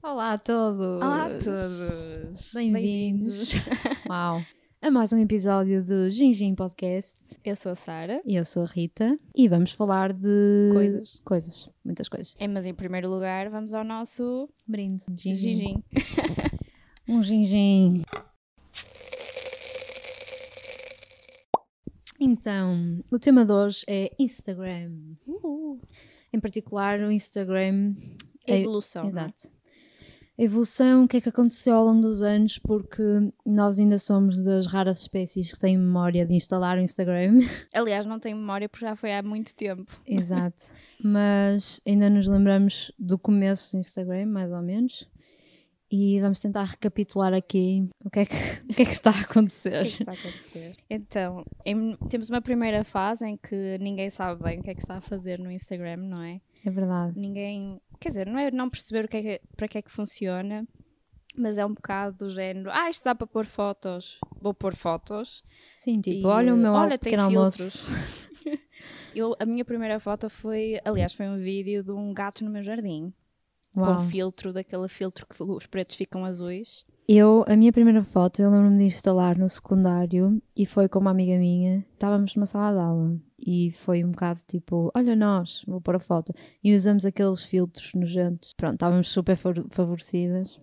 Olá a todos! Olá a todos! Bem-vindos! Uau! A mais um episódio do Gingim Podcast. Eu sou a Sara. E eu sou a Rita. E vamos falar de. Coisas. Coisas. Muitas coisas. É, mas em primeiro lugar, vamos ao nosso brinde. Gingim. um gingim. Então, o tema de hoje é Instagram. Uhul. Em particular, o Instagram. Evolução. É, exato. A evolução, o que é que aconteceu ao longo dos anos, porque nós ainda somos das raras espécies que têm memória de instalar o Instagram. Aliás, não tenho memória porque já foi há muito tempo. Exato. Mas ainda nos lembramos do começo do Instagram, mais ou menos. E vamos tentar recapitular aqui o que é que, o que, é que está a acontecer. O que é que está a acontecer? Então, em, temos uma primeira fase em que ninguém sabe bem o que é que está a fazer no Instagram, não é? É verdade. Ninguém. Quer dizer, não é não perceber o que é que, para que é que funciona, mas é um bocado do género. Ah, isto dá para pôr fotos. Vou pôr fotos. Sim, tipo, e, olha o meu olha, pequeno almoço. Eu, a minha primeira foto foi, aliás, foi um vídeo de um gato no meu jardim. Uau. Com filtro, daquele filtro que os pretos ficam azuis. Eu, a minha primeira foto, eu lembro-me de instalar no secundário e foi com uma amiga minha. Estávamos numa sala de aula e foi um bocado tipo: olha, nós, vou pôr a foto. E usamos aqueles filtros nojentos. Pronto, estávamos super favorecidas.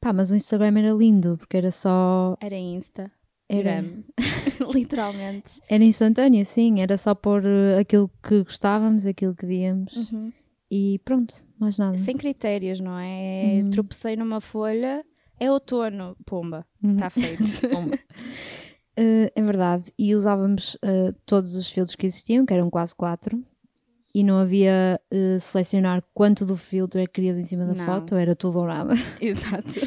Pá, mas o Instagram era lindo porque era só. Era Insta. Era. Literalmente. Era instantâneo, sim. Era só pôr eh, aquilo que gostávamos, aquilo que víamos. Uhum. E pronto, mais nada. Sem critérios, não é? Uhum. Tropecei numa folha, é outono, pomba, está uhum. feito. pomba. Uh, é verdade, e usávamos uh, todos os filtros que existiam, que eram quase quatro, e não havia uh, selecionar quanto do filtro é que querias em cima da não. foto, era tudo dourado. Exato.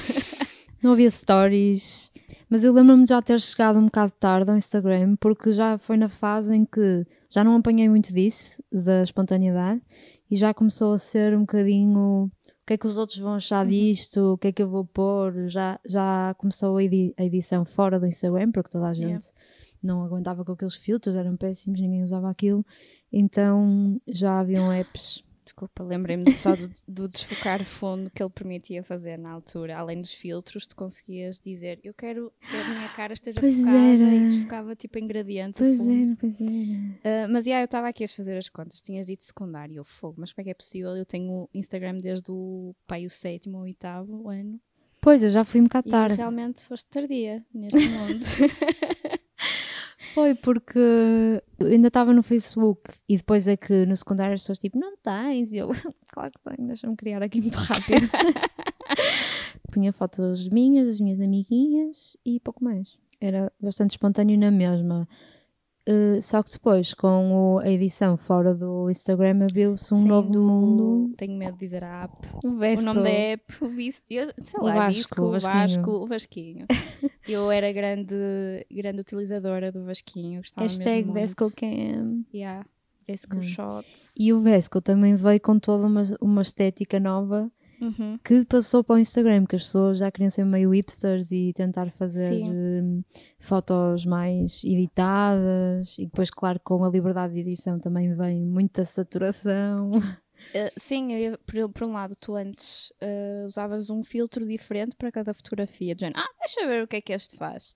não havia stories, mas eu lembro-me de já ter chegado um bocado tarde ao Instagram, porque já foi na fase em que já não apanhei muito disso, da espontaneidade, e já começou a ser um bocadinho o que é que os outros vão achar uhum. disto, o que é que eu vou pôr. Já, já começou a, edi a edição fora do Instagram, porque toda a gente yeah. não aguentava com aqueles filtros, eram péssimos, ninguém usava aquilo. Então já haviam apps Desculpa, lembrei-me só do, do, desfocar fundo que ele permitia fazer na altura. Além dos filtros, tu conseguias dizer eu quero que a minha cara esteja pois focada era. e desfocava tipo em gradiente. Pois era, pois era. Uh, mas yeah, eu estava aqui a fazer as contas, tinhas dito secundário, eu fogo, mas como é que é possível? Eu tenho Instagram desde o pai o sétimo ou oitavo ano. Pois, eu já fui um bocado tarde. E realmente foste tardia neste mundo. Foi porque eu ainda estava no Facebook e depois é que no secundário as pessoas tipo, não tens? E eu, claro que tenho, deixa-me criar aqui muito rápido. Punha fotos minhas, das minhas amiguinhas e pouco mais. Era bastante espontâneo na mesma. Uh, só que depois, com o, a edição fora do Instagram, abriu-se um novo do... mundo. Tenho medo de dizer a app. O, Vesco. o nome da app, o, Vis... eu, sei o lá, Vasco, Visco, o o Vasquinho. Vasco, o Vasquinho. eu era grande, grande utilizadora do Vasquinho. Gostava Hashtag VescoCam. Yeah, Vesco Hum. Shots. E o Vesco também veio com toda uma, uma estética nova Uhum. que passou para o Instagram, que as pessoas já queriam ser meio hipsters e tentar fazer Sim. hum, fotos mais editadas e depois, claro, com a liberdade de edição também vem muita saturação. Uh, sim, eu por, por um lado, tu antes uh, usavas um filtro diferente para cada fotografia. De género, ah, deixa ver o que é que este faz.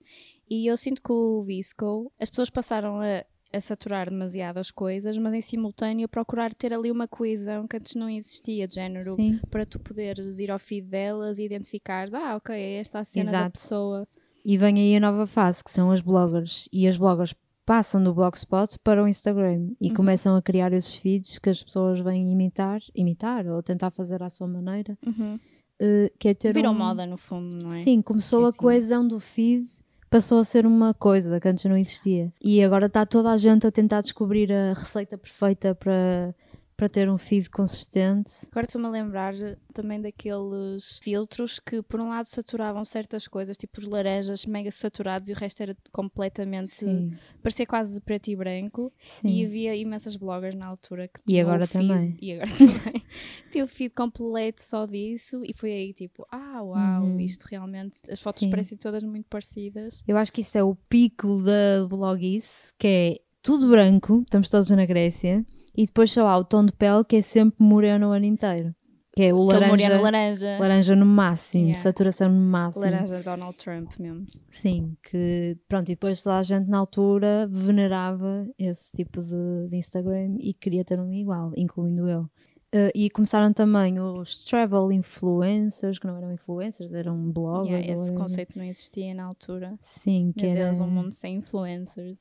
E eu sinto que o Visco, as pessoas passaram a, a saturar demasiado as coisas, mas em simultâneo procurar ter ali uma coesão que antes não existia, de género, Sim. para tu poderes ir ao feed delas e identificar, ah, ok, é esta a cena da Exato. pessoa. E vem aí a nova fase, que são as bloggers. E as bloggers passam do Blogspot para o Instagram e Uhum. começam a criar esses feeds que as pessoas vêm imitar, imitar ou tentar fazer à sua maneira, Uhum. eh, que é ter Virou um... moda, no fundo, não é? Sim, começou É a assim. coesão do feed, passou a ser uma coisa que antes não existia. E agora está toda a gente a tentar descobrir a receita perfeita para, para ter um feed consistente. Agora estou-me a lembrar também daqueles filtros que, por um lado, saturavam certas coisas, tipo os laranjas mega saturados e o resto era completamente. Sim, parecia quase preto e branco. sim. E havia imensas bloggers na altura que E tinham agora o feed, também. E agora também. tinha o feed completo só disso e foi aí tipo, ah, uau, Uhum. isto realmente. As fotos Sim. parecem todas muito parecidas. Eu acho que isso é o pico da bloguice, que é tudo branco, estamos todos na Grécia, e depois só há o tom de pele que é sempre moreno o ano inteiro. Que é o Aquele laranja, laranja. laranja no máximo, Yeah. saturação no máximo. Laranja Donald Trump mesmo. Sim, que pronto, e depois toda a gente na altura venerava esse tipo de, de Instagram e queria ter um igual, incluindo eu. Eh, e começaram também os travel influencers, que não eram influencers, eram bloggers. Yeah, esse conceito não existia na altura. Sim, que Meu era. Deus, um mundo sem influencers.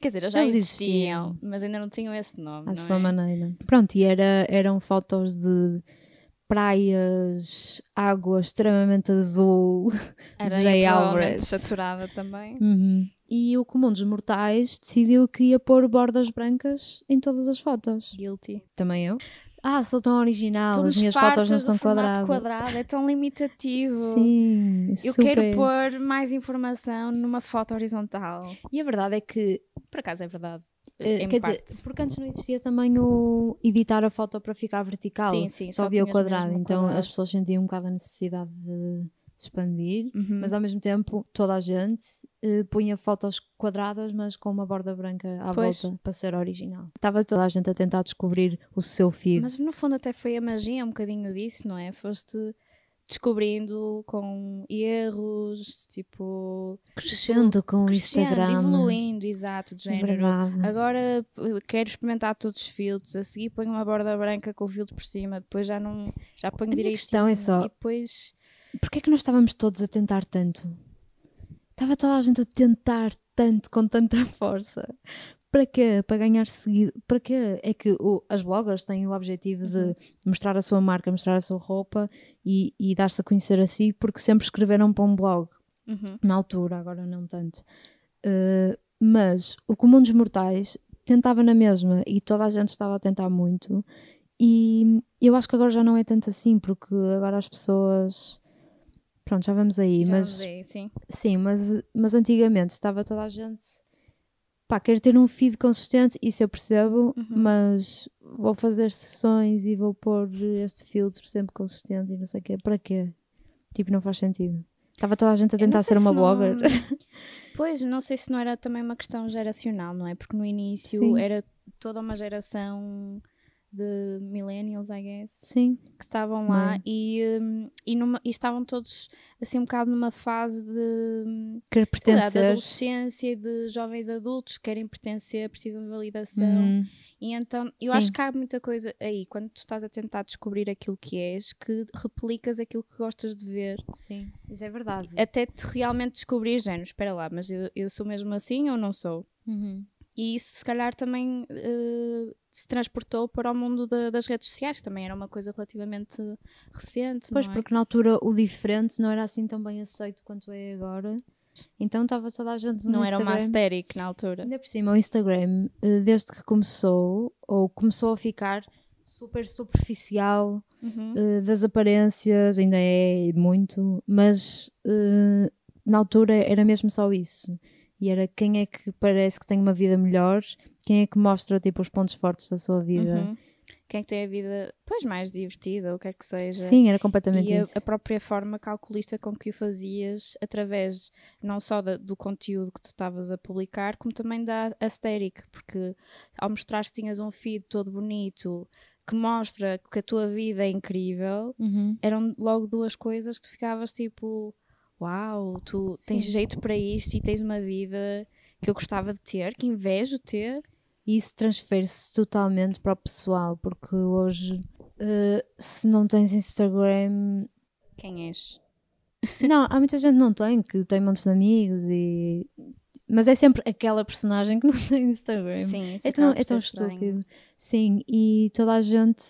Quer dizer, já Eles existiam, existiam. mas ainda não tinham esse nome. à sua é? maneira. Pronto, e era, eram fotos de praias, água extremamente azul. Jay provavelmente Alvarez. saturada também. Uhum. E o comum dos mortais decidiu que ia pôr bordas brancas em todas as fotos. Guilty. Também eu. Ah, sou tão original, as minhas fotos não são quadradas. quadrado, é tão limitativo. Sim, Eu super. quero pôr mais informação numa foto horizontal. E a verdade é que, Por acaso é verdade. em quer parte. dizer, porque antes não existia também o editar a foto para ficar vertical. Sim, sim, só só havia o quadrado. Então quadrado. as pessoas sentiam um bocado a necessidade de de expandir. Uhum. Mas ao mesmo tempo, toda a gente eh, punha fotos quadradas, mas com uma borda branca à Pois. volta para ser original. Estava toda a gente a tentar descobrir o seu feed. Mas no fundo até foi a magia um bocadinho disso, não é? Foste descobrindo com erros, tipo... crescendo com o Instagram. evoluindo, exato, de É género. verdade. Agora eh, quero experimentar todos os filtros, a seguir ponho uma borda branca com o filtro por cima, depois já não já ponho A minha direitinho. questão é só- E depois Porquê é que nós estávamos todos a tentar tanto? Estava toda a gente a tentar tanto, com tanta força. Para quê? Para ganhar seguido. Para quê? É que o- as bloggers têm o objetivo Uhum. de mostrar a sua marca, mostrar a sua roupa e, e dar-se a conhecer a si, porque sempre escreveram para um blog. Uhum. na altura, agora não tanto. Uh, mas o comum dos mortais tentava na mesma e toda a gente estava a tentar muito. E eu acho que agora já não é tanto assim, porque agora as pessoas. Pronto, já vamos aí, Já mas sim. sim, mas, mas antigamente estava toda a gente. Pá, quero ter um feed consistente, isso eu percebo, Uhum. mas vou fazer sessões e vou pôr este filtro sempre consistente e não sei o quê. Para quê? Tipo, não faz sentido. Estava toda a gente a tentar ser uma se não- blogger. Pois, não sei se não era também uma questão geracional, não é? Porque no início Sim. era toda uma geração de millennials, I guess, Sim. que estavam lá Bem. e, hum, e, numa- e estavam todos assim um bocado numa fase de, hum, Querer sei lá, de pertencer. adolescência, de jovens adultos que querem pertencer, precisam de validação. Uhum. E então, eu Sim. acho que há muita coisa aí, quando tu estás a tentar descobrir aquilo que és, que replicas aquilo que gostas de ver, Sim, isso é verdade. até te realmente descobrir, género, espera lá, mas eu, eu sou mesmo assim ou não sou? Uhum. E isso se calhar também eh, se transportou para o mundo da- das redes sociais, que também era uma coisa relativamente recente, Pois, é? porque na altura o diferente não era assim tão bem aceito quanto é agora. Então estava toda a gente no não era uma Instagram. aesthetic na altura. Ainda por cima, o Instagram, eh, desde que começou, ou começou a ficar super superficial Uhum. eh, das aparências, ainda é muito, mas eh, na altura era mesmo só isso. E era quem é que parece que tem uma vida melhor, quem é que mostra tipo, os pontos fortes da sua vida. Uhum. Quem é que tem a vida, pois, mais divertida, o que é que seja. Sim, era completamente e a, isso. a própria forma calculista com que o fazias, através não só da- do conteúdo que tu estavas a publicar, como também da aesthetic, porque ao mostrar que tinhas um feed todo bonito que mostra que a tua vida é incrível, Uhum. eram logo duas coisas que tu ficavas tipo: Uau, tu tens Sim. jeito para isto e tens uma vida que eu gostava de ter, que invejo ter. E isso transfere-se totalmente para o pessoal, porque hoje, eh, se não tens Instagram. Quem és? Não, há muita gente que não tem, que tem montes de amigos e. Mas é sempre aquela personagem que não tem Instagram. Sim, isso É tão, é tão estranho. estúpido. Sim, e toda a gente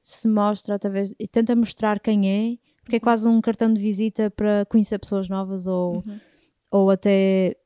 se mostra através. e tenta mostrar quem é, porque é quase um cartão de visita para conhecer pessoas novas ou, Uhum. ou até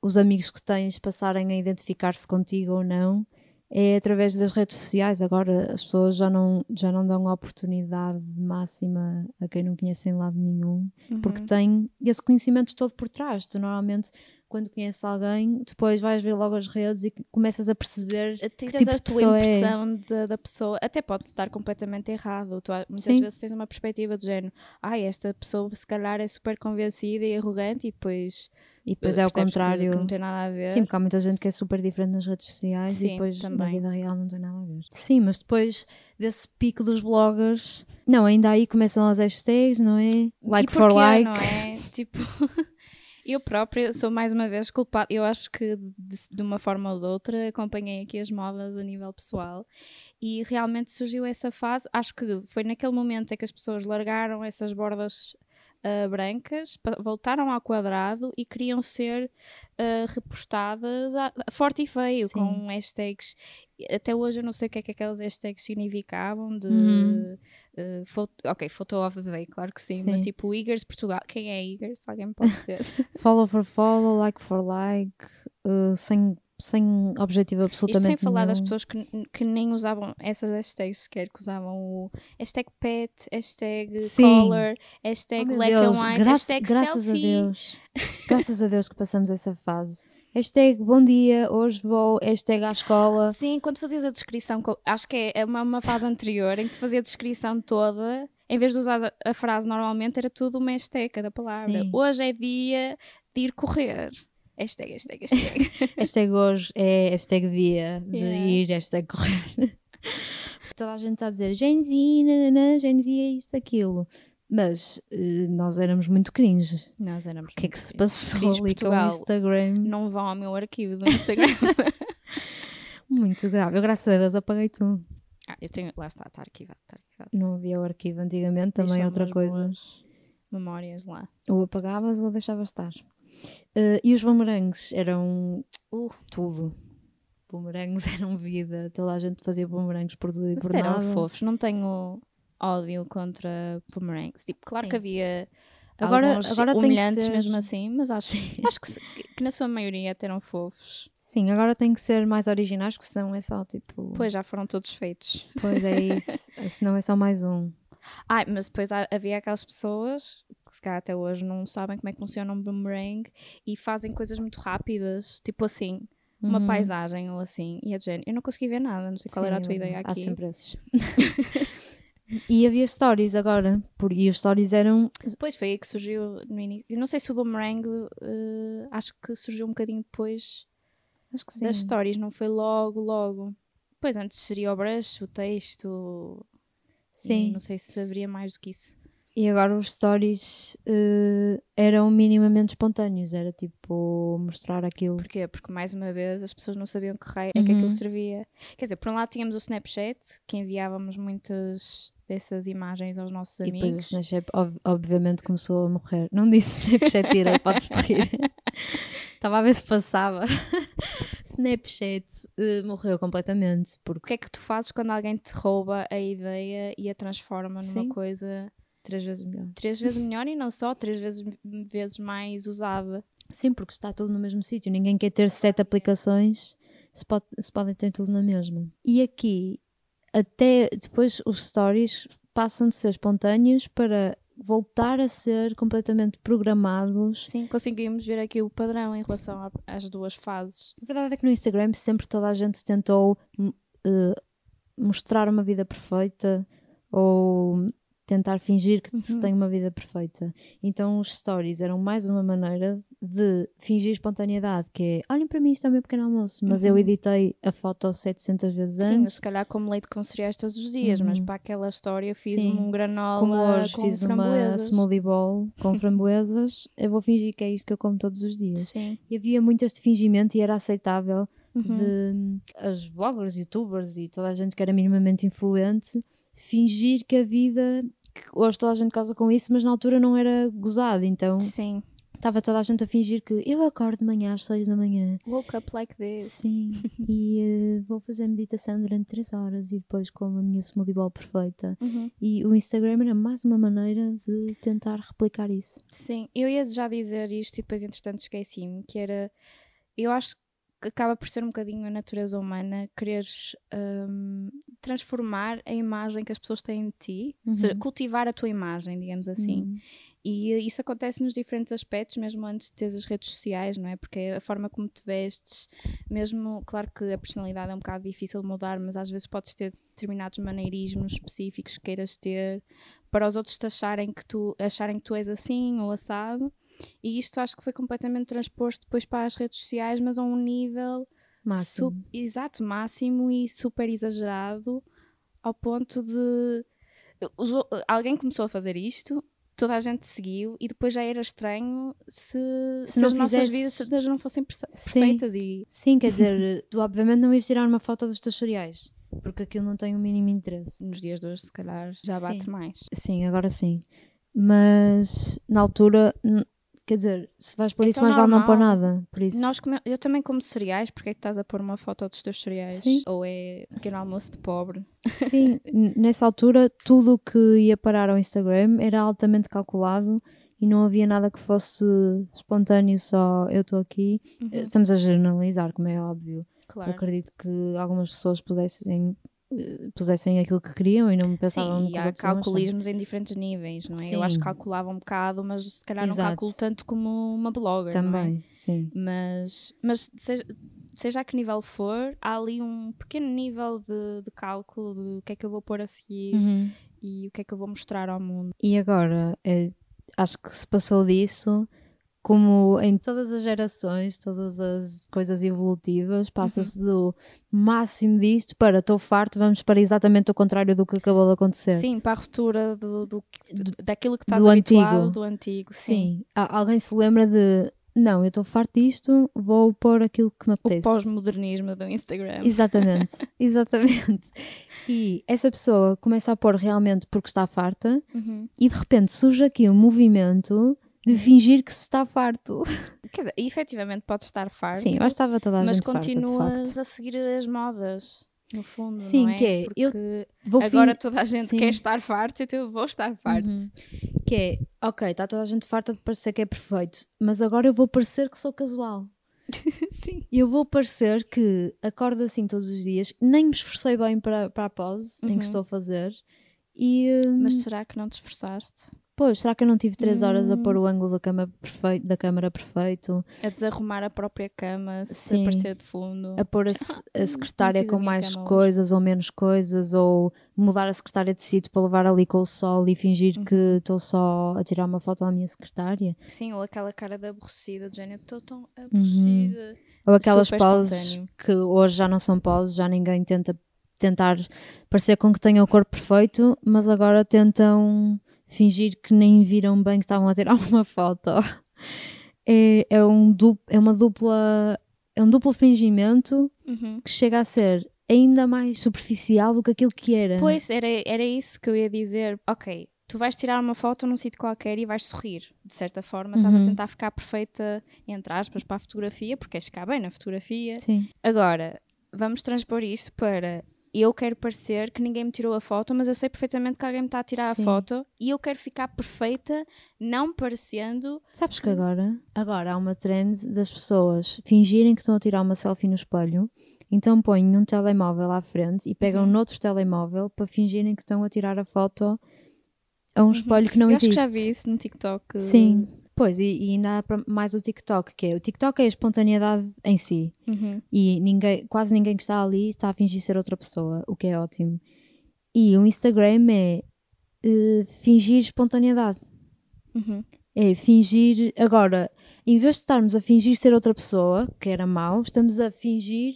os amigos que tens passarem a identificar-se contigo ou não. É através das redes sociais. Agora as pessoas já não, já não dão oportunidade máxima a quem não conhecem lado nenhum, porque Uhum. têm esse conhecimento todo por trás. Tu normalmente quando conheces alguém, depois vais ver logo as redes e começas a perceber Tiras tipo a tua é. impressão da, da pessoa. Até pode estar completamente errado. Tu, muitas Sim. vezes tens uma perspectiva do género, ai, esta pessoa se calhar é super convencida e arrogante e depois e depois é ao que- contrário. Que, não tem nada a ver. Sim, porque há muita gente que é super diferente nas redes sociais Sim, e depois na também. vida real não tem nada a ver. Sim, mas depois desse pico dos bloggers, não, ainda aí começam as hashtags, não é? Like e for porquê, like. não é? tipo, eu própria sou mais uma vez culpada. Eu acho que de, de uma forma ou de outra acompanhei aqui as modas a nível pessoal e realmente surgiu essa fase. Acho que foi naquele momento em que as pessoas largaram essas bordas ah, brancas, voltaram ao quadrado e queriam ser ah, repostadas a, forte e feio, Sim. com hashtags. Até hoje eu não sei o que é que aquelas hashtags significavam de Uhum. Uh, photo, ok, photo of the day, claro que sim, mas Sim. tipo Igers Portugal, quem é Igers? Alguém me pode dizer? Follow for follow, like for like, uh, sem, sem objetivo Isto absolutamente sem falar das nenhum. pessoas que, que nem usavam essas hashtags sequer, que usavam o hashtag pet, hashtag Sim. color, Oh, hashtag meu black Deus, and white, graça- hashtag graças selfie. a Deus. Graças a Deus que passamos essa fase. Hashtag bom dia, hoje vou, hashtag à escola. Sim, quando fazias a descrição, acho que é- é uma, uma fase anterior em que tu fazia a descrição toda, em vez de usar a, frase normalmente, era tudo uma hashtag cada palavra. Sim. Hoje é dia de ir correr. Hashtag, hashtag, hashtag. Hashtag hoje é hashtag dia de Yeah. ir, hashtag correr. Toda a gente está a dizer Gen Z, nananã, Gen Z é isto, aquilo. Mas eh, nós éramos muito cringe. Nós éramos O que é que se passou Cringe ali com o Portugal. Instagram? não vão ao meu arquivo do Instagram. Muito grave. Eu, graças a Deus, apaguei tudo. ah, eu tenho, lá está, está arquivado, está arquivado. Não havia o arquivo antigamente, também Deixou outra coisa. Memórias lá. Ou apagavas ou deixavas estar. Eh, e os bumerangues eram uh, tudo. Bumerangues eram vida. Toda a gente fazia bumerangues por Mas por eram nada. fofos, não tenho ódio contra boomerangs. Tipo, claro Sim. que havia Agora- alguns agora que humilhantes ser- mesmo assim, mas acho, acho que, que na sua maioria até eram fofos. Sim, agora tem que ser mais originais, porque senão é só tipo. Pois já foram todos feitos. Pois é isso. senão é só mais um. Ai, mas depois havia aquelas pessoas que se calhar até hoje não sabem como é que funciona um boomerang e fazem coisas muito rápidas, tipo assim, uma Uhum. paisagem ou assim, e a Jen, eu não consegui ver nada, não sei qual Sim, era a tua ideia Há aqui. sempre esses. e havia stories agora. Por, e os stories eram. Depois foi aí que surgiu no início. Eu não sei se o boomerang eh, acho que surgiu um bocadinho depois das stories, não foi logo, logo. Depois antes seria o brush, o texto. Sim. Não sei se haveria mais do que isso. E agora os stories eh, eram minimamente espontâneos. Era tipo mostrar aquilo. Porquê? Porque mais uma vez as pessoas não sabiam que raio é que Uhum. aquilo servia. Quer dizer, por um lado tínhamos o Snapchat, que enviávamos muitas dessas imagens aos nossos E amigos. depois o Snapchat, ob- obviamente, começou a morrer. Não disse Snapchat direito, podes rir. Estava a ver se passava. Snapchat eh, morreu completamente. O Porque que é que tu fazes quando alguém te rouba a ideia e a transforma numa Sim. coisa três vezes melhor. três vezes melhor e não só, três vezes, vezes mais usada? Sim, porque está tudo no mesmo sítio. Ninguém quer ter sete aplicações. Se, pode, se podem ter tudo na mesma. E aqui, até depois os stories passam de ser espontâneos para voltar a ser completamente programados. Sim, conseguimos ver aqui o padrão em relação às duas fases. A verdade é que no Instagram sempre toda a gente tentou eh, mostrar uma vida perfeita ou tentar fingir que se Uhum. tem uma vida perfeita. Então os stories eram mais uma maneira de fingir espontaneidade, que é olhem para mim, isto é o meu pequeno almoço, mas eu Uhum. editei a foto 700 vezes Sim, eu antes. se calhar como leite com cereais todos os dias, mas Uhum. para aquela história fiz Sim. um granola Como hoje com fiz uma smoothie bowl com framboesas, eu vou fingir que é isto que eu como todos os dias. Sim. E havia muito este fingimento e era aceitável Uhum. de as bloggers, youtubers e toda a gente que era minimamente influente fingir que a vida que hoje toda a gente casa com isso, mas na altura não era gozado, então Sim. estava toda a gente a fingir que eu acordo de manhã às 6 da manhã Woke up like this. sim, e eh, vou fazer meditação durante 3 horas e depois como a minha smoothie bowl perfeita Uhum. e o Instagram era mais uma maneira de tentar replicar isso Sim, eu ia já dizer isto e depois entretanto esqueci-me, que era, eu acho que acaba por ser um bocadinho a natureza humana quereres hum, transformar a imagem que as pessoas têm de ti, ou seja, Uhum. cultivar a tua imagem, digamos assim. Hum. E isso acontece nos diferentes aspectos, mesmo antes de ter as redes sociais, não é? Porque a forma como te vestes, mesmo, claro que a personalidade é um bocado difícil de mudar, mas às vezes podes ter determinados maneirismos específicos que queiras ter para os outros te acharem que tu, acharem que tu és assim ou assado. E isto acho que foi completamente transposto depois para as redes sociais, mas a um nível Máximo. exato, máximo e super exagerado, ao ponto de os o- alguém começou a fazer isto, toda a gente seguiu e depois já era estranho se, se, não as nossas fizesses- vidas não fossem perce- Sim. perfeitas e Sim, quer dizer, tu obviamente não ias tirar uma foto dos teus cereais, porque aquilo não tem o mínimo interesse. nos dias de hoje se calhar já Sim. bate mais. Sim, agora sim. Mas na altura, quer dizer, se vais por É isso, tão mais vale não pôr nada. Por isso, Nós come- eu também como cereais, porque é que estás a pôr uma foto dos teus cereais? Sim. Ou é pequeno almoço de pobre? sim, nessa altura, tudo o que ia parar ao Instagram era altamente calculado e não havia nada que fosse espontâneo, só eu estou aqui. Estamos a generalizar, como é óbvio. Eu Claro. acredito que algumas pessoas pudessem, pusessem aquilo que queriam e não pensavam Sim, e há calculismos em diferentes níveis, não é? Eu acho que Sim. calculava um bocado, mas se calhar não Exato. calculo tanto como uma blogger, não é? Também, sim. Mas, mas seja, seja a que nível for, há ali um pequeno nível de, de cálculo de o que é que eu vou pôr a seguir Uhum. e o que é que eu vou mostrar ao mundo. E agora, eh, acho que se passou disso, como em todas as gerações, todas as coisas evolutivas, passa-se do máximo disto para estou farto, vamos para exatamente o contrário do que acabou de acontecer. Sim, para a ruptura do, do, daquilo que estás do habituado, antigo. do antigo. Sim. Sim. Alguém se lembra de não, eu estou farto disto, vou pôr aquilo que me O apetece. pós-modernismo do Instagram. Exatamente, exatamente. E essa pessoa começa a pôr realmente porque está farta Uhum. e de repente surge aqui um movimento de fingir que se está farto. Quer dizer, efetivamente podes estar farto, Sim, eu estava toda a mas gente farta, continuas a seguir as modas, no fundo, Sim, não é? que é, eu Porque Vou agora fin- toda a gente Sim. quer estar farto, então eu vou estar farto. Uhum. Que é, ok, está toda a gente farta de parecer que é perfeito, mas agora eu vou parecer que sou casual. Sim. Eu vou parecer que acordo assim todos os dias, nem me esforcei bem para, para a pose em Uhum. que estou a fazer. E, hum, Mas será que não te esforçaste? Pois, será que eu não tive três horas a Hum. pôr o ângulo da, cama perfeito, da câmara perfeito? A desarrumar a própria cama, se Sim. aparecer de fundo. A pôr a, se- a secretária com mais hoje. coisas ou menos coisas, ou mudar a secretária de sítio para levar ali com o sol e fingir Uhum. que estou só a tirar uma foto à minha secretária. Sim, ou aquela cara de aborrecida, de género, estou tão Uhum. aborrecida. Ou aquelas Super poses espontâneo. que hoje já não são poses, já ninguém tenta tentar parecer com que tenham o corpo perfeito, mas agora tentam fingir que nem viram bem que estavam a tirar uma foto. É, é, um du- é uma dupla. É um duplo fingimento Uhum. que chega a ser ainda mais superficial do que aquilo que era. Pois, era, era isso que eu ia dizer. Ok, tu vais tirar uma foto num sítio qualquer e vais sorrir. De certa forma, estás a Uhum. tentar ficar perfeita, entre aspas, para a fotografia, porque queres ficar bem na fotografia. Sim. Agora, vamos transpor isto para eu quero parecer que ninguém me tirou a foto, mas eu sei perfeitamente que alguém me está a tirar Sim. a foto e eu quero ficar perfeita, não parecendo. Sabes que agora, agora há uma trend das pessoas fingirem que estão a tirar uma selfie no espelho, então põem um telemóvel à frente e pegam Uhum. noutro telemóvel para fingirem que estão a tirar a foto a um espelho que não Uhum. eu acho existe. que já vi isso no TikTok. Sim. Pois, e, e ainda há mais o TikTok, que é o TikTok é a espontaneidade em si. Uhum. E ninguém, quase ninguém que está ali está a fingir ser outra pessoa, o que é ótimo. E o Instagram é eh, fingir espontaneidade. Uhum. É fingir. Agora, em vez de estarmos a fingir ser outra pessoa, que era mau, estamos a fingir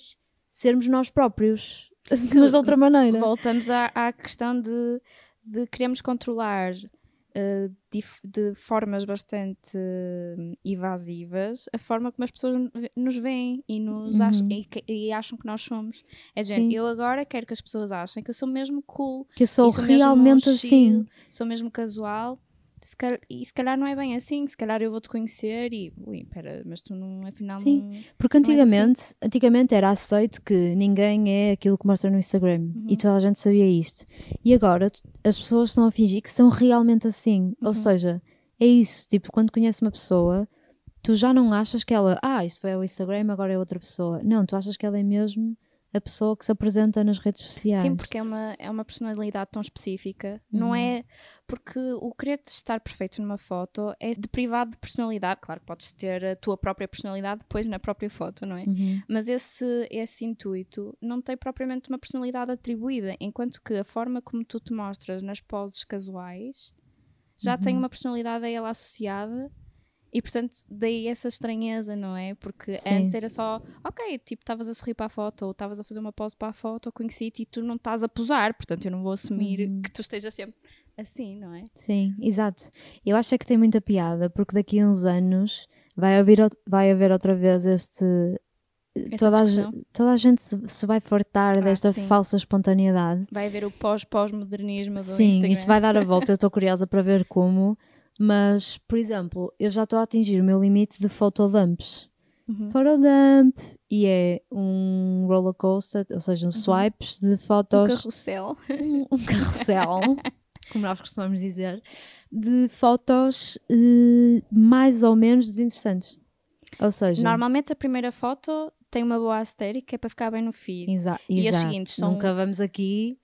sermos nós próprios. Mas de outra maneira. Voltamos à, à questão de, de queremos controlar de formas bastante eh, evasivas a forma como as pessoas nos veem e, nos Uhum. acham, e, que- e acham que nós somos. É dizer, eu agora quero que as pessoas achem que eu sou mesmo cool, Que eu sou sou realmente chill, assim. sou mesmo casual. Se e se calhar não é bem assim, se calhar eu vou-te conhecer e, ui, pera, mas tu não, afinal Sim. não... Porque Não és antigamente, antigamente era aceito que ninguém é aquilo que mostra no Instagram Uhum. e toda a gente sabia isto. E agora as pessoas estão a fingir que são realmente assim. Uhum. Ou seja, é isso. Tipo, quando conheces uma pessoa, tu já não achas que ela, ah, isto foi o Instagram, agora é outra pessoa. Não, tu achas que ela é mesmo a pessoa que se apresenta nas redes sociais. Sim, porque é uma, é uma personalidade tão específica. Não Uhum. é. Porque o querer estar perfeito numa foto é deprivado de personalidade. Claro que podes ter a tua própria personalidade depois na própria foto, não é? Uhum. Mas esse, esse intuito não tem propriamente uma personalidade atribuída, enquanto que a forma como tu te mostras nas poses casuais já tem Uhum. uma personalidade a ela associada e, portanto, daí essa estranheza, não é? Porque Sim. antes era só, ok, tipo, estavas a sorrir para a foto ou estavas a fazer uma pose para a foto, eu conheci-te e tu não estás a posar, portanto, eu não vou assumir Uhum. que tu estejas sempre assim, não é? Sim, exato. Eu acho é que tem muita piada, porque daqui a uns anos vai haver, vai haver outra vez este. Esta Toda a, discussão. toda a gente se, se vai fartar Ah, desta sim. falsa espontaneidade. Vai haver o pós-pós-modernismo do Sim, Instagram. isto vai dar a volta, eu estou curiosa para ver como. Mas, por exemplo, eu já estou a atingir o meu limite de photodumps. Uhum. Photodump e é um roller coaster, ou seja, um swipes de Um fotos. carrossel. um, um carrossel, como nós costumamos dizer, de fotos eh, mais ou menos desinteressantes. Ou seja, Normalmente a primeira foto tem uma boa aesthetic que é para ficar bem no feed. exa E as exato. seguintes são- Nunca vamos aqui.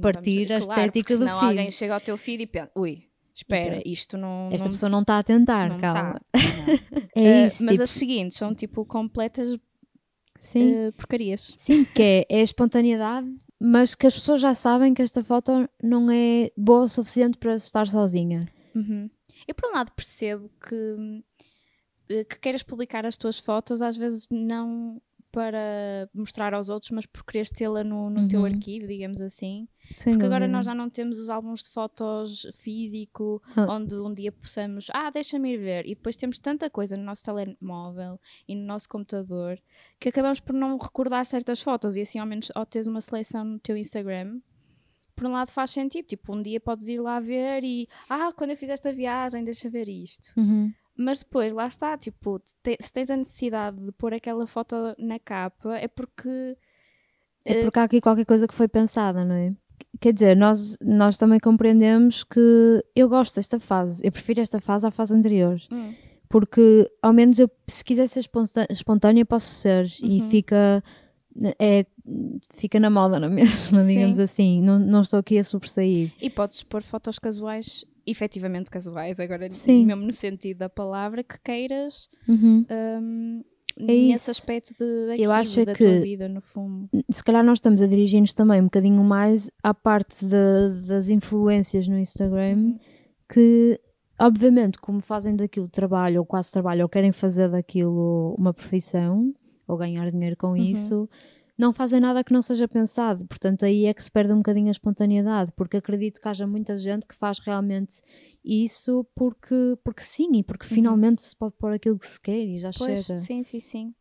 Partir a vamos- claro, estética do senão feed. alguém chega ao teu feed e pensa, ui, espera, isto não... Esta não, pessoa não está a tentar, não calma. tá. É Eh, isso, mas tipo, as seguintes são tipo completas sim, eh, porcarias. sim, que é, é a espontaneidade, mas que as pessoas já sabem que esta foto não é boa o suficiente para estar sozinha. Uhum. Eu por um lado percebo que, eh, que queiras publicar as tuas fotos, às vezes não para mostrar aos outros, mas por quereres tê-la no, no teu Uhum. arquivo, digamos assim. Sem Porque agora nós já não temos os álbuns de fotos físico, Ah. onde um dia possamos, ah, deixa-me ir ver. E depois temos tanta coisa no nosso telemóvel e no nosso computador que acabamos por não recordar certas fotos. E assim, ao menos, ao teres uma seleção no teu Instagram, por um lado faz sentido. Tipo, um dia podes ir lá ver e, ah, quando eu fiz esta viagem, deixa ver isto. Uhum. Mas depois, lá está, tipo, te- se tens a necessidade de pôr aquela foto na capa, é porque. É porque há aqui qualquer coisa que foi pensada, não é? Quer dizer, nós, nós também compreendemos que eu gosto desta fase, eu prefiro esta fase à fase anterior, Hum, porque ao menos eu, se quiser ser espontânea, posso ser e Uhum. fica, é, fica na moda, não é mesmo? Sim. Digamos assim, não, não estou aqui a sobressair. E podes pôr fotos casuais, efetivamente casuais, agora Sim. mesmo no sentido da palavra, que queiras Uhum. hum, É nesse isso. aspecto de, daquilo, acho é da que- vida, no fundo. Se calhar nós estamos a dirigir-nos também um bocadinho mais à parte da- das influências no Instagram. Uhum. que obviamente como fazem daquilo trabalho ou quase trabalho ou querem fazer daquilo uma profissão ou ganhar dinheiro com isso não fazem nada que não seja pensado portanto aí é que se perde um bocadinho a espontaneidade porque acredito que haja muita gente que faz realmente isso porque, porque sim e porque finalmente se pode pôr aquilo que se quer e já Pois, chega sim, sim, sim.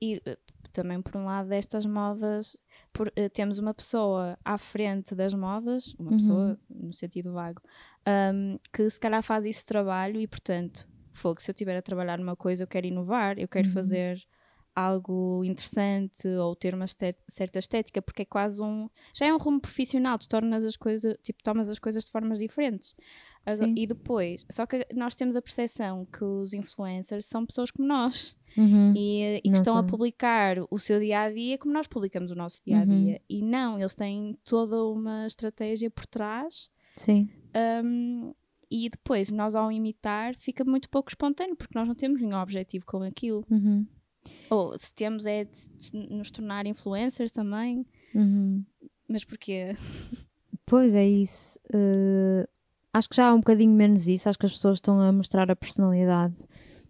E eh, também, por um lado, destas modas, por- eh, temos uma pessoa à frente das modas, uma Uhum. pessoa no sentido vago, hum, que se calhar faz esse trabalho e, portanto, fogo, se eu estiver a trabalhar numa coisa, eu quero inovar, eu quero Uhum. fazer algo interessante ou ter uma certa estética, porque é quase um. Já é um rumo profissional, tu tornas as coisas, tipo, tomas as coisas de formas diferentes. Sim. e depois, só que nós temos a percepção que os influencers são pessoas como nós Uhum. e, e que Não estão a publicar o seu dia a dia como nós publicamos o nosso dia a dia. Uhum. E não, eles têm toda uma estratégia por trás. sim hum, e depois, nós ao imitar, fica muito pouco espontâneo, porque nós não temos nenhum objetivo com aquilo. Uhum. Ou se temos é de, nos tornar influencers também. Uhum. Mas porquê? Pois é isso. Eh, acho que já há um bocadinho menos isso. Acho que as pessoas estão a mostrar a personalidade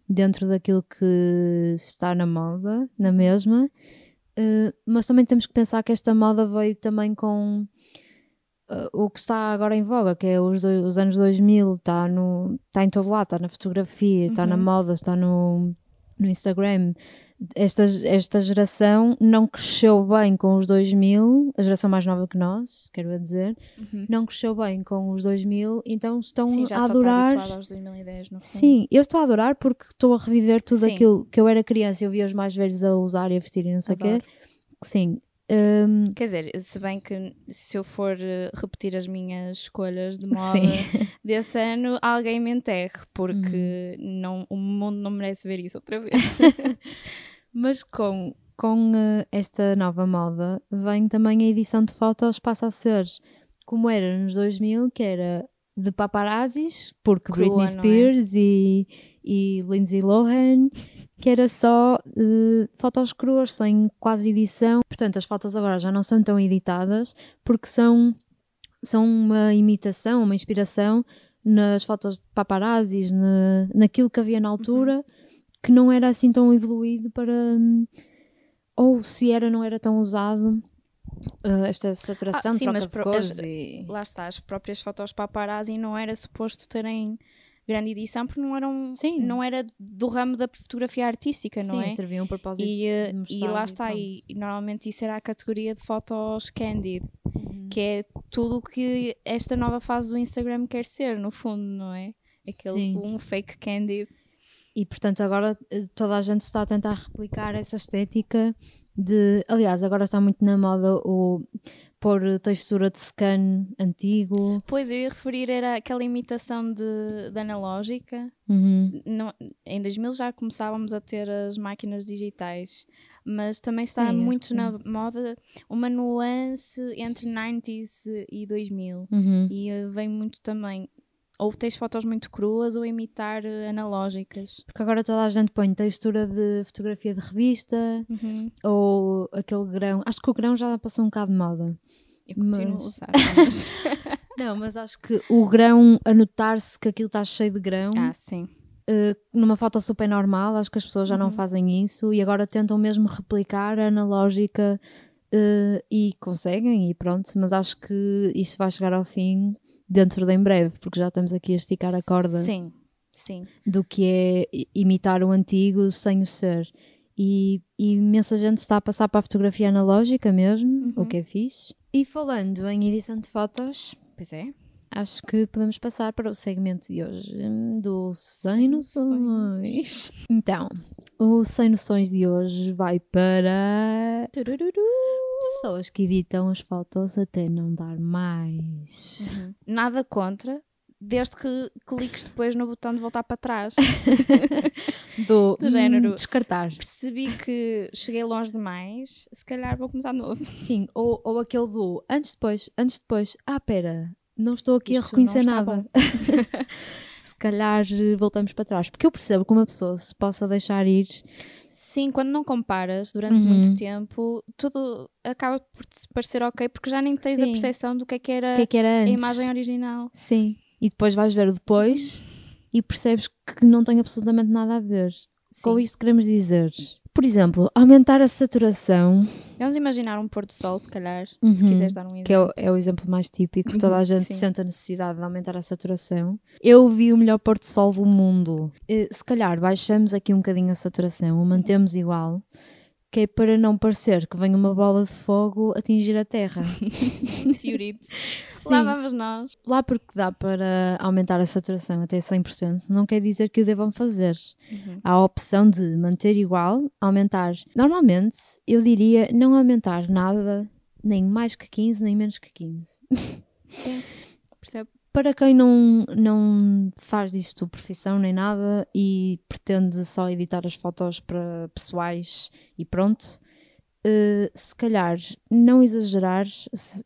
dentro daquilo que está na moda, na mesma. Eh, mas também temos que pensar que esta moda veio também com eh, o que está agora em voga, que é os, do- os anos 2000, está, em todo lado, está na fotografia, está na Uhum. moda, está no, no Instagram. Esta, esta geração não cresceu bem com os 2000, a geração mais nova que nós, quero dizer, não cresceu bem com os 2000, então estão Sim, já a está adorar. habituado aos 2010 no fundo. Sim, eu estou a adorar porque estou a reviver tudo Sim. aquilo que eu era criança, eu via os mais velhos a usar e a vestir e não sei o quê. Sim. Hum, Quer dizer, se bem que se eu for eh, repetir as minhas escolhas de moda sim. desse ano, alguém me enterre, porque Uhum. não, o mundo não merece ver isso outra vez. Mas com, com uh, esta nova moda vem também a edição de fotos, passa a ser como era nos 2000, que era de paparazzis, porque Crua, Britney não é? Spears e, e Lindsay Lohan, que era só uh, fotos cruas, sem quase edição. Portanto, as fotos agora já não são tão editadas, porque são, são uma imitação, uma inspiração nas fotos de paparazzis, na, naquilo que havia na altura, Uhum. que não era assim tão evoluído para. hum, Ou se era, não era tão usado. Uh, esta saturação Ah, sim, mas de cores as- e... Lá está, as próprias fotos paparazzi não era suposto terem grande edição porque não eram Sim. não era do ramo da fotografia artística, não Sim, é? servia um propósito E, eh, e lá está, e, e normalmente isso era a categoria de fotos candid, Uhum. que é tudo o que esta nova fase do Instagram quer ser, no fundo, não é? Aquele Sim. um fake candid. E portanto agora eh, toda a gente está a tentar replicar essa estética de... Aliás, agora está muito na moda o pôr textura de scan antigo. Pois eu ia referir era aquela imitação de, de analógica. Uhum. Não- em 2000 já começávamos a ter as máquinas digitais, mas também está Sim, muito que na moda uma nuance entre 90s e 2000. Uhum. E eh, vem muito também. Ou tens fotos muito cruas ou imitar eh, analógicas. Porque agora toda a gente põe textura de fotografia de revista ou aquele grão. Acho que o grão já passou um bocado de moda. Eu continuo Mas- a usar. mas- Não, mas acho que o grão, a notar-se que aquilo está cheio de grão, ah, sim. eh, numa foto super normal, acho que as pessoas já não Uhum. fazem isso e agora tentam mesmo replicar a analógica eh, e conseguem e pronto, mas acho que isto vai chegar ao fim dentro de em breve, porque já estamos aqui a esticar a corda Sim, sim. do que é imitar o antigo sem o ser. E, e imensa gente está a passar para a fotografia analógica mesmo, o Uhum. que é fixe. E falando em edição de fotos, Pois é. acho que podemos passar para o segmento de hoje hum, do Sem Noções. Então, o Sem Noções de hoje vai para pessoas que editam as fotos até não dar mais. Uhum. Nada contra, desde que cliques depois no botão de voltar para trás. Do, Do género. hum, descartar. Percebi que cheguei longe demais, se calhar vou começar de novo. Sim, ou, ou aquele do antes depois, antes depois. Ah, pera, não estou aqui a Isto não reconhecer nada. se calhar eh, voltamos para trás. Porque eu percebo que uma pessoa se possa deixar ir. Sim, quando não comparas durante Uhum. muito tempo, tudo acaba por te parecer ok, porque já nem tens a Sim. percepção do que é que era O que é que era a imagem original. Sim. E depois vais ver o depois e percebes que não tem absolutamente nada a ver. Com Sim. isto queremos dizer. Por exemplo, aumentar a saturação, Vamos imaginar um pôr do sol, se calhar, se Uhum. quiseres dar um exemplo. que é o, é o exemplo mais típico, toda a Uhum, gente sim. sente a necessidade de aumentar a saturação. Eu vi o melhor pôr do sol do mundo. Eh, Se calhar baixamos aqui um bocadinho a saturação, ou mantemos igual, que é para não parecer que vem uma bola de fogo atingir a terra. Teorite. Sim. Lá vamos nós. Lá porque dá para aumentar a saturação até 100%, não quer dizer que o devam fazer. Uhum. Há a opção de manter igual, aumentar. Normalmente, eu diria não aumentar nada, nem mais que 15, nem menos que 15. Sim. Percebe? Para quem não, não faz disto profissão nem nada e pretende só editar as fotos para pessoais e pronto, eh, se calhar não exagerar,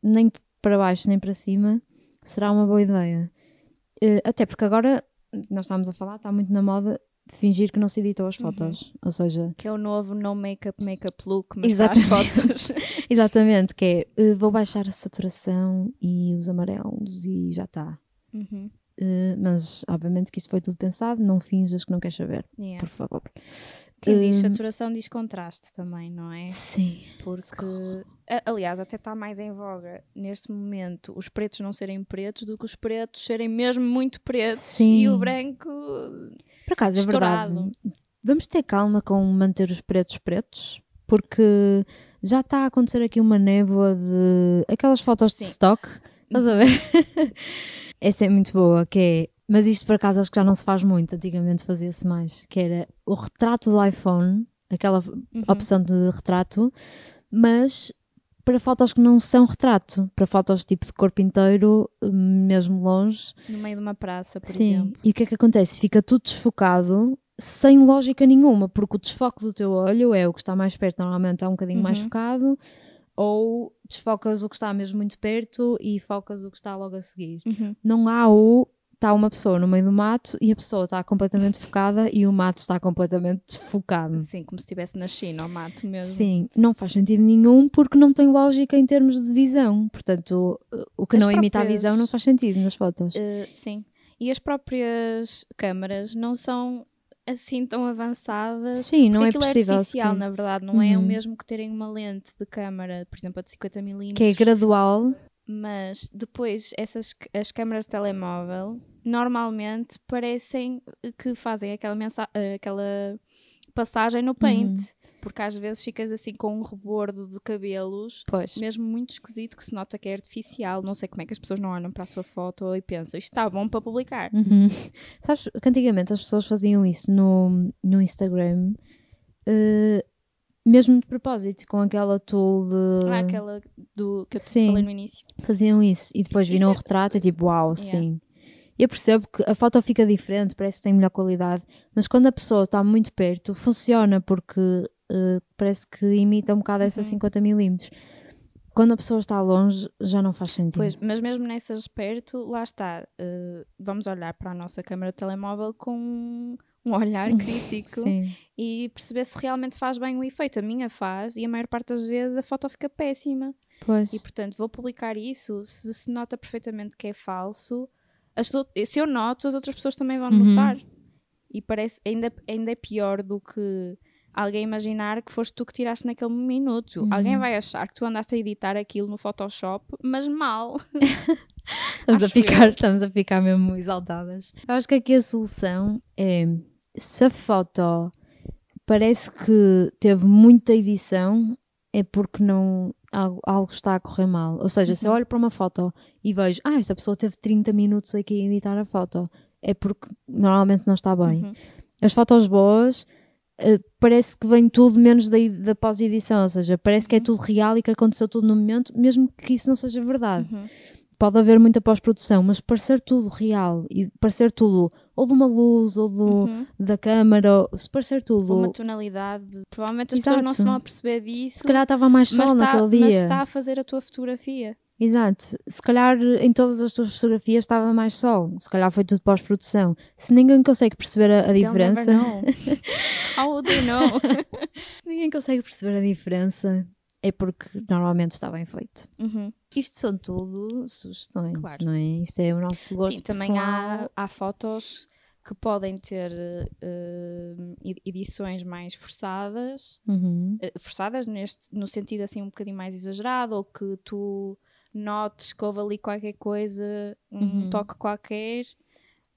nem para baixo nem para cima, será uma boa ideia. Eh, até porque agora, nós estamos a falar, está muito na moda fingir que não se editou as fotos. Ou seja, Que é o novo no make-up, make-up look, mas Exatamente. faz fotos. exatamente, que é eh, vou baixar a saturação e os amarelos e já está. Uhum. Eh, mas obviamente que isto foi tudo pensado, não finjas que não queres saber, Yeah. por favor. Quem diz Hum. saturação diz contraste também, não é? Sim. Porque, aliás, até está mais em voga neste momento os pretos não serem pretos do que os pretos serem mesmo muito pretos Sim. e o branco. Por acaso, é Estourado. verdade. Vamos ter calma com manter os pretos pretos, porque já está a acontecer aqui uma névoa de aquelas fotos de Sim. stock. Estás a ver? Essa é muito boa, que é. Mas isto por acaso acho que já não se faz muito, antigamente fazia-se mais, que era o retrato do iPhone, aquela Uhum. opção de retrato, mas para fotos que não são retrato, para fotos tipo de corpo inteiro, mesmo longe, No meio de uma praça, por Sim, exemplo. e o que é que acontece? Fica tudo desfocado sem lógica nenhuma, porque o desfoque do teu olho é o que está mais perto, normalmente é um bocadinho mais Uhum. focado, ou desfocas o que está mesmo muito perto e focas o que está logo a seguir. Uhum. Não há o. Está uma pessoa no meio do mato e a pessoa está completamente focada e o mato está completamente desfocado. Sim, como se estivesse na China, ao mato mesmo. Sim, não faz sentido nenhum porque não tem lógica em termos de visão. Portanto, o que As não imita a próprias- visão não faz sentido nas fotos. Uh, sim. E as próprias câmaras não são assim tão avançadas. Sim, não é aquilo possível. é artificial, sequer. na verdade. Não é o Uhum. mesmo que terem uma lente de câmara, por exemplo, a de 50mm. Que é gradual. Mas depois, essas, as câmaras de telemóvel normalmente parecem que fazem aquela, eh, aquela passagem no paint. Uhum. Porque às vezes ficas assim com um rebordo de cabelos Pois. mesmo muito esquisito que se nota que é artificial. Não sei como é que as pessoas não olham para a sua foto e pensam isto está bom para publicar. Uhum. Sabes que antigamente as pessoas faziam isso no, no Instagram, eh, mesmo de propósito, com aquela tool de. Ah, aquela do que eu Sim. falei no início. Faziam isso e depois viram é- o retrato e tipo, uau, sim. Eu percebo que a foto fica diferente, parece que tem melhor qualidade, mas quando a pessoa está muito perto, funciona porque eh, parece que imita um bocado essa Uhum. 50mm. Quando a pessoa está longe, já não faz sentido. Pois, mas mesmo nessas perto, lá está. eh, vamos olhar para a nossa câmera de telemóvel com um olhar crítico Sim. e perceber se realmente faz bem o efeito. A minha faz e a maior parte das vezes a foto fica péssima. Pois. E portanto, vou publicar isso. Se se nota perfeitamente que é falso, as se eu noto, as outras pessoas também vão Uhum. notar. E parece ainda, ainda é pior do que alguém imaginar que foste tu que tiraste naquele minuto. Uhum. Alguém vai achar que tu andaste a editar aquilo no Photoshop, mas mal. Estamos a, ficar, eu. estamos a ficar mesmo exaltadas. Eu acho que aqui a solução é se a foto parece que teve muita edição, é porque não algo, algo está a correr mal. Ou seja, se eu Uhum. olho para uma foto e vejo, ah, esta pessoa teve 30 minutos aqui a editar a foto, é porque normalmente não está bem. Uhum. As fotos boas eh, parece que vem tudo menos da, da pós-edição, ou seja, parece que é Uhum. tudo real e que aconteceu tudo no momento, mesmo que isso não seja verdade Uhum. Pode haver muita pós-produção, mas parecer tudo real e parecer tudo ou de uma luz ou do, Uhum. da câmara, se parecer tudo, Uma tonalidade. Provavelmente as pessoas não se Exato. vão aperceber disso. se calhar estava mais sol naquele dia. mas está a fazer a tua fotografia. Exato. Se calhar em todas as tuas fotografias estava mais sol. Se calhar foi tudo pós-produção. Se ninguém consegue perceber a, a They'll diferença, never know. How would they know? se ninguém consegue perceber a diferença, é porque normalmente está bem feito. Uhum. Isto são tudo sugestões, Claro. não é? Isto é o nosso gosto Sim, também há, há fotos que podem ter ed- edições mais forçadas, Uhum. eh, forçadas neste, no sentido assim um bocadinho mais exagerado, ou que tu notes que houve ali qualquer coisa, um Uhum. toque qualquer,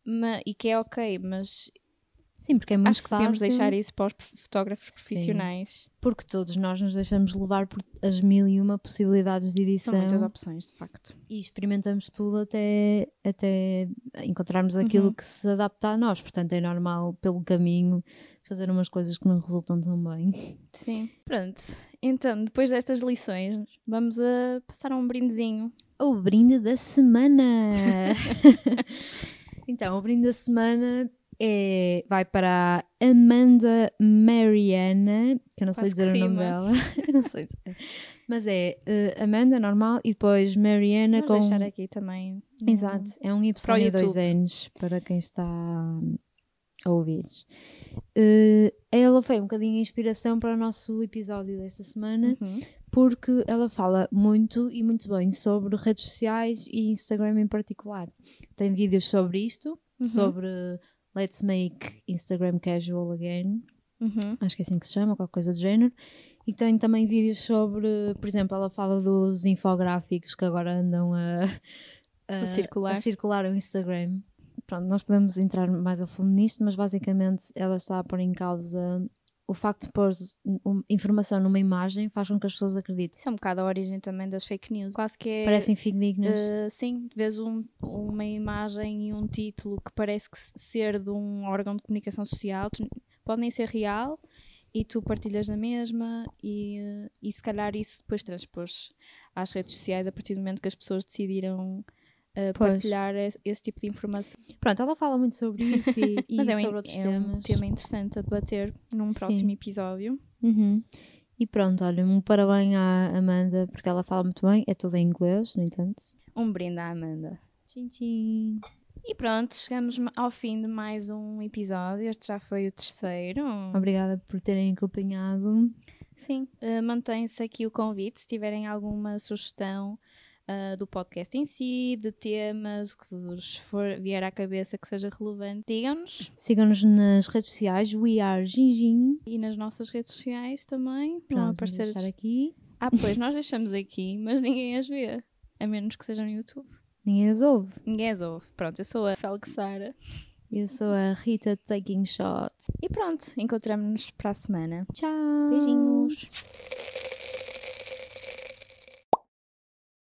ma- e que é ok, mas Sim, porque é muito acho que fácil. deixar isso para os fotógrafos Sim. profissionais. Porque todos nós nos deixamos levar por as mil e uma possibilidades de edição São muitas opções, de facto. e experimentamos tudo até, até encontrarmos aquilo Uhum. que se adapta a nós. Portanto, é normal, pelo caminho, fazer umas coisas que não resultam tão bem. Sim. Pronto. Então, depois destas lições, vamos a passar a um brindezinho. O brinde da semana! então, o brinde da semana é, vai para a Amanda Mariana, que eu não sei Quase dizer que o nome dela. não sei dizer. Mas é eh, Amanda, normal, e depois Mariana Vamos com. deixar aqui também. no- Exato, é um Y e dois. N's para quem está a ouvir. Eh, ela foi um bocadinho a inspiração para o nosso episódio desta semana, Uhum. porque ela fala muito e muito bem sobre redes sociais e Instagram em particular. Tem vídeos sobre isto, Uhum. sobre Let's Make Instagram Casual Again, Uhum. acho que é assim que se chama, qualquer coisa do género. E tem também vídeos sobre, por exemplo, ela fala dos infográficos que agora andam a, A circular. a circular o Instagram. Pronto, nós podemos entrar mais a fundo nisto, mas basicamente ela está a pôr em causa o facto de pôr informação numa imagem faz com que as pessoas acreditem. Isso é um bocado a origem também das fake news. Quase que é. Parecem fidedignas. eh, sim, vês um- uma imagem e um título que parece que se- ser de um órgão de comunicação social, tu- pode nem ser real, e tu partilhas na mesma, e, eh, e se calhar isso depois transpôs às redes sociais a partir do momento que as pessoas decidiram uh, partilhar esse, esse tipo de informação. Pronto, ela fala muito sobre isso e, e Mas é, um, sobre outros é um temas. tema interessante a debater num Sim. próximo episódio. Uhum. E pronto, olha, um parabéns à Amanda, porque ela fala muito bem, é tudo em inglês, no entanto. Um brinde à Amanda. Tchim, tchim. E pronto, chegamos ao fim de mais um episódio. Este já foi o terceiro. Obrigada por terem acompanhado. Sim, uh, mantém-se aqui o convite. Se tiverem alguma sugestão uh, do podcast em si, de temas, o que vos for vier à cabeça que seja relevante, digam-nos. Sigam-nos nas redes sociais, We Are Gingin. E nas nossas redes sociais também. Vão Pronto, aparecer. deixar aqui. Ah, pois, nós deixamos aqui, mas ninguém as vê. A menos que seja no YouTube. Ninguém as ouve. Ninguém as ouve. Pronto, eu sou a Félix Sara. Eu sou a Rita Taking Shots. E pronto, encontramos-nos para a semana. Tchau. Beijinhos.